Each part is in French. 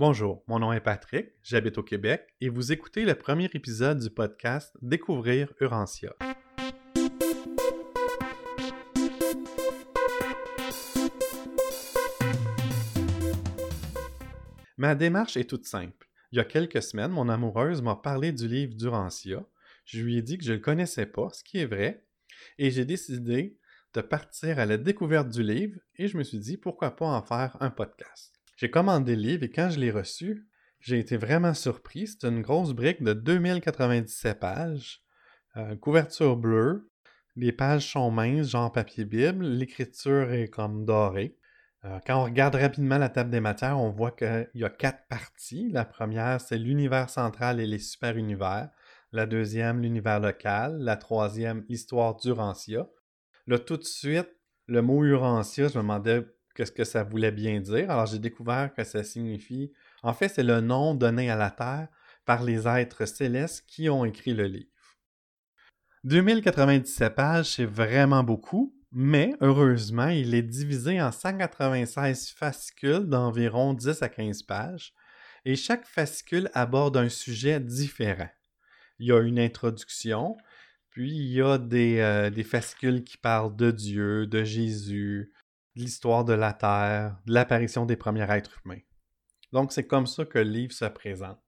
Bonjour, mon nom est Patrick, j'habite au Québec et vous écoutez le premier épisode du podcast Découvrir Urantia. Ma démarche est toute simple. Il y a quelques semaines, mon amoureuse m'a parlé du livre d'Urantia. Je lui ai dit que je ne le connaissais pas, ce qui est vrai, et j'ai décidé de partir à la découverte du livre et je me suis dit pourquoi pas en faire un podcast. J'ai commandé le livre et quand je l'ai reçu, j'ai été vraiment surpris. C'est une grosse brique de 2097 pages, euh, couverture bleue, les pages sont minces, genre papier Bible, l'écriture est comme dorée. Euh, quand on regarde rapidement la table des matières, on voit qu'il y a quatre parties. La première, c'est l'univers central et les super-univers. La deuxième, l'univers local. La troisième, l'histoire d'Urantia. Là, tout de suite, le mot Urantia, je me demandais qu'est-ce que ça voulait bien dire. Alors, j'ai découvert que ça signifie, en fait, c'est le nom donné à la Terre par les êtres célestes qui ont écrit le livre. 2097 pages, c'est vraiment beaucoup, mais heureusement, il est divisé en 196 fascicules d'environ 10 à 15 pages, et chaque fascicule aborde un sujet différent. Il y a une introduction, puis il y a des, euh, des fascicules qui parlent de Dieu, de Jésus, l'histoire de la Terre, l'apparition des premiers êtres humains. Donc c'est comme ça que le livre se présente.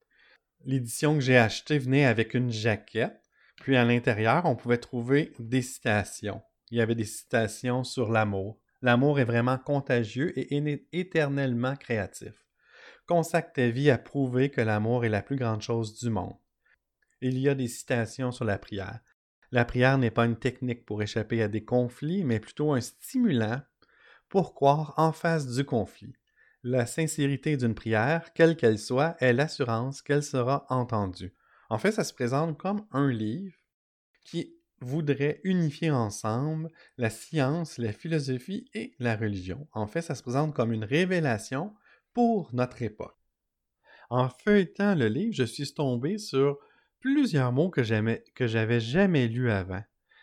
L'édition que j'ai achetée venait avec une jaquette, puis à l'intérieur, on pouvait trouver des citations. Il y avait des citations sur l'amour. L'amour est vraiment contagieux et éternellement créatif. Consacre ta vie à prouver que l'amour est la plus grande chose du monde. Il y a des citations sur la prière. La prière n'est pas une technique pour échapper à des conflits, mais plutôt un stimulant pour croire en face du conflit. La sincérité d'une prière, quelle qu'elle soit, est l'assurance qu'elle sera entendue. En fait, ça se présente comme un livre qui voudrait unifier ensemble la science, la philosophie et la religion. En fait, ça se présente comme une révélation pour notre époque. En feuilletant le livre, je suis tombé sur plusieurs mots que j'avais jamais lus avant.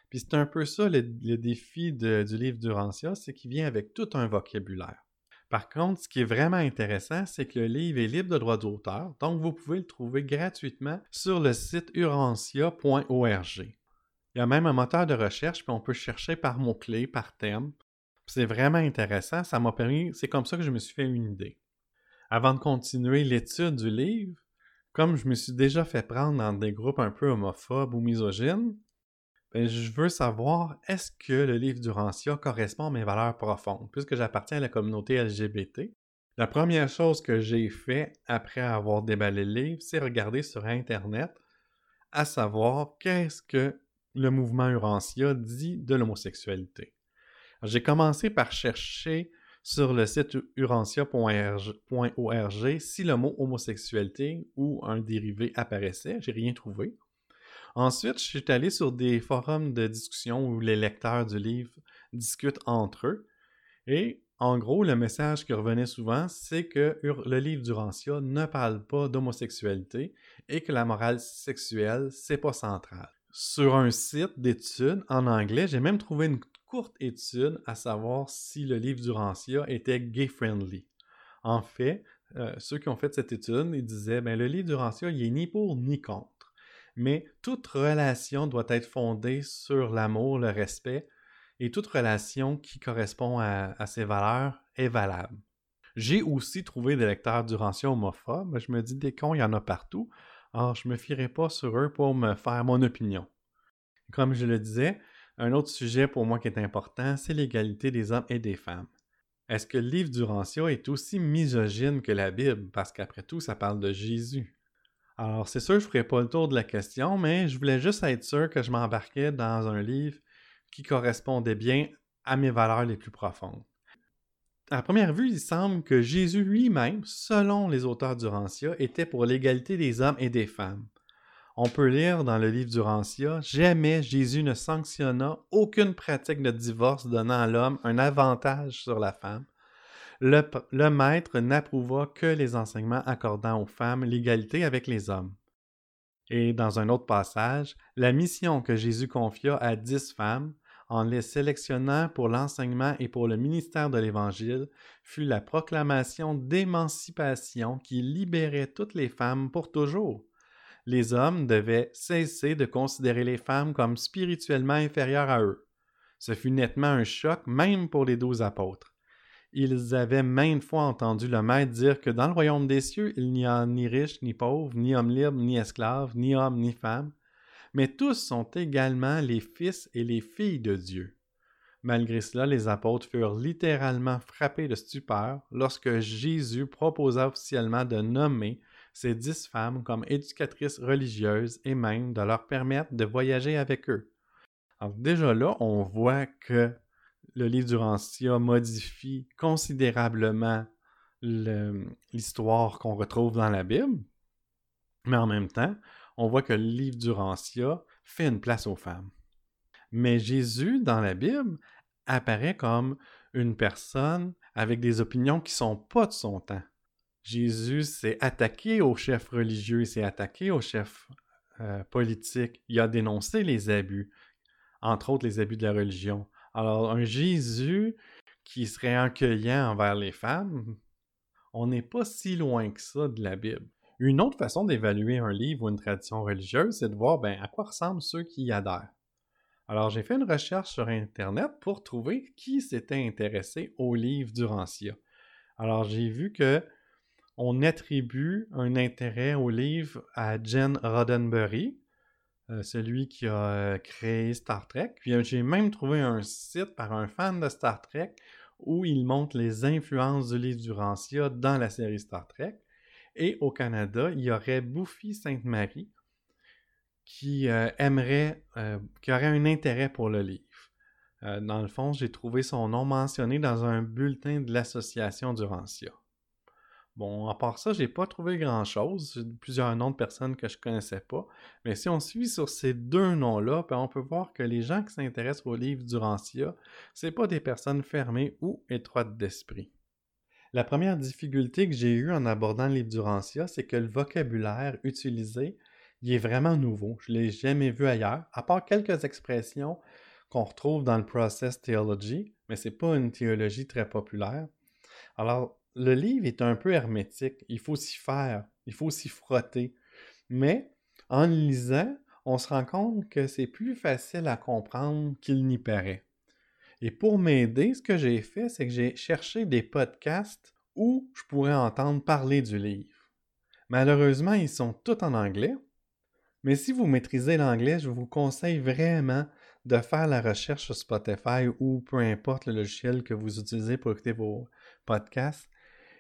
Puis c'est un peu ça le, défi du livre d'Urantia, c'est qu'il vient avec tout un vocabulaire. Par contre, ce qui est vraiment intéressant, c'est que le livre est libre de droit d'auteur, donc vous pouvez le trouver gratuitement sur le site urantia.org. Il y a même un moteur de recherche, puis on peut chercher par mots-clés, par thème. C'est vraiment intéressant, ça m'a permis, c'est comme ça que je me suis fait une idée. Avant de continuer l'étude du livre, comme je me suis déjà fait prendre dans des groupes un peu homophobes ou misogynes, je veux savoir est-ce que le livre d'Urantia correspond à mes valeurs profondes, puisque j'appartiens à la communauté LGBT. La première chose que j'ai fait après avoir déballé le livre, c'est regarder sur Internet, à savoir qu'est-ce que le mouvement Urantia dit de l'homosexualité? J'ai commencé par chercher sur le site urantia.org si le mot homosexualité ou un dérivé apparaissait. J'ai rien trouvé. Ensuite, je suis allé sur des forums de discussion où les lecteurs du livre discutent entre eux. Et en gros, le message qui revenait souvent, c'est que le livre d'Urantia ne parle pas d'homosexualité et que la morale sexuelle, c'est pas central. Sur un site d'études en anglais, j'ai même trouvé une courte étude à savoir si le livre d'Urantia était gay-friendly. En fait, euh, ceux qui ont fait cette étude, ils disaient ben, le livre d'Urantia, il est ni pour ni contre mais toute relation doit être fondée sur l'amour, le respect, et toute relation qui correspond à, ces valeurs est valable. J'ai aussi trouvé des lecteurs d'Urantia homophobes. Je me dis, des cons, il y en a partout. Alors, je ne me fierai pas sur eux pour me faire mon opinion. Comme je le disais, un autre sujet pour moi qui est important, c'est l'égalité des hommes et des femmes. Est-ce que le livre d'Urantia est aussi misogyne que la Bible? Parce qu'après tout, ça parle de Jésus. Alors, c'est sûr, je ne ferai pas le tour de la question, mais je voulais juste être sûr que je m'embarquais dans un livre qui correspondait bien à mes valeurs les plus profondes. À première vue, il semble que Jésus lui-même, selon les auteurs d'Urantia, était pour l'égalité des hommes et des femmes. On peut lire dans le livre d'Urantia Jamais Jésus ne sanctionna aucune pratique de divorce donnant à l'homme un avantage sur la femme, le, maître n'approuva que les enseignements accordant aux femmes l'égalité avec les hommes. Et dans un autre passage, la mission que Jésus confia à dix femmes en les sélectionnant pour l'enseignement et pour le ministère de l'Évangile, fut la proclamation d'émancipation qui libérait toutes les femmes pour toujours. Les hommes devaient cesser de considérer les femmes comme spirituellement inférieures à eux. Ce fut nettement un choc même pour les douze apôtres. Ils avaient maintes fois entendu le Maître dire que dans le royaume des cieux, il n'y a ni riche, ni pauvre, ni homme libre, ni esclave, ni homme, ni femme, mais tous sont également les fils et les filles de Dieu. Malgré cela, les apôtres furent littéralement frappés de stupeur lorsque Jésus proposa officiellement de nommer ces dix femmes comme éducatrices religieuses et même de leur permettre de voyager avec eux. Alors déjà là, on voit que le livre du Rancia modifie considérablement l'histoire qu'on retrouve dans la Bible, mais en même temps, on voit que le livre du Rancia fait une place aux femmes. Mais Jésus, dans la Bible, apparaît comme une personne avec des opinions qui sont pas de son temps. Jésus s'est attaqué aux chefs religieux, il s'est attaqué aux chefs euh, politiques, il a dénoncé les abus, entre autres les abus de la religion. Alors, un Jésus qui serait accueillant envers les femmes, on n'est pas si loin que ça de la Bible. Une autre façon d'évaluer un livre ou une tradition religieuse, c'est de voir ben, à quoi ressemblent ceux qui y adhèrent. Alors, j'ai fait une recherche sur Internet pour trouver qui s'était intéressé au livre du Rancia. Alors, j'ai vu que on attribue un intérêt au livre à Jen Roddenberry, euh, celui qui a euh, créé Star Trek. Puis euh, j'ai même trouvé un site par un fan de Star Trek où il montre les influences du livre du Rancia dans la série Star Trek. Et au Canada, il y aurait Buffy Sainte-Marie qui aimerait, qui aurait un intérêt pour le livre. dans le fond, j'ai trouvé son nom mentionné dans un bulletin de l'association du Rancia. Bon, à part ça, j'ai pas trouvé grand-chose. Plusieurs noms de personnes que je connaissais pas. Mais si on suit sur ces deux noms-là, ben, on peut voir que les gens qui s'intéressent au livre du Rancia, c'est pas des personnes fermées ou étroites d'esprit. La première difficulté que j'ai eue en abordant le livre du Rancia, c'est que le vocabulaire utilisé, il est vraiment nouveau. Je l'ai jamais vu ailleurs, à part quelques expressions qu'on retrouve dans le Process Theology, mais c'est pas une théologie très populaire. Alors, le livre est un peu hermétique. Il faut s'y faire, il faut s'y frotter. Mais en lisant, on se rend compte que c'est plus facile à comprendre qu'il n'y paraît. Et pour m'aider, ce que j'ai fait, c'est que j'ai cherché des podcasts où je pourrais entendre parler du livre. Malheureusement, ils sont tous en anglais. Mais si vous maîtrisez l'anglais, je vous conseille vraiment de faire la recherche sur Spotify ou peu importe le logiciel que vous utilisez pour écouter vos podcasts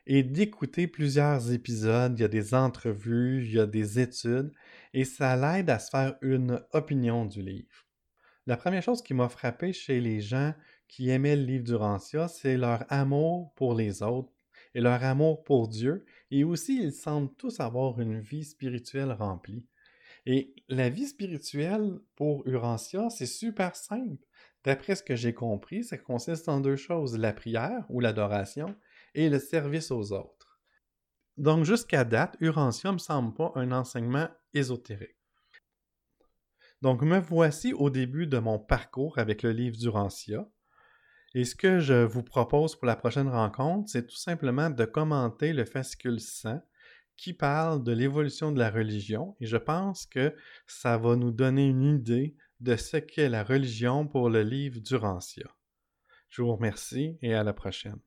et d'écouter plusieurs épisodes. Il y a des entrevues, il y a des études et ça l'aide à se faire une opinion du livre. La première chose qui m'a frappé chez les gens qui aimaient le livre du Rancia, c'est leur amour pour les autres et leur amour pour Dieu, et aussi ils semblent tous avoir une vie spirituelle remplie. Et la vie spirituelle pour Urantia, c'est super simple. D'après ce que j'ai compris, ça consiste en deux choses, la prière ou l'adoration et le service aux autres. Donc jusqu'à date, Urantia ne me semble pas un enseignement ésotérique. Donc me voici au début de mon parcours avec le livre d'Urantia. Et ce que je vous propose pour la prochaine rencontre, c'est tout simplement de commenter le fascicule 100 qui parle de l'évolution de la religion et je pense que ça va nous donner une idée de ce qu'est la religion pour le livre d'Urantia. Je vous remercie et à la prochaine.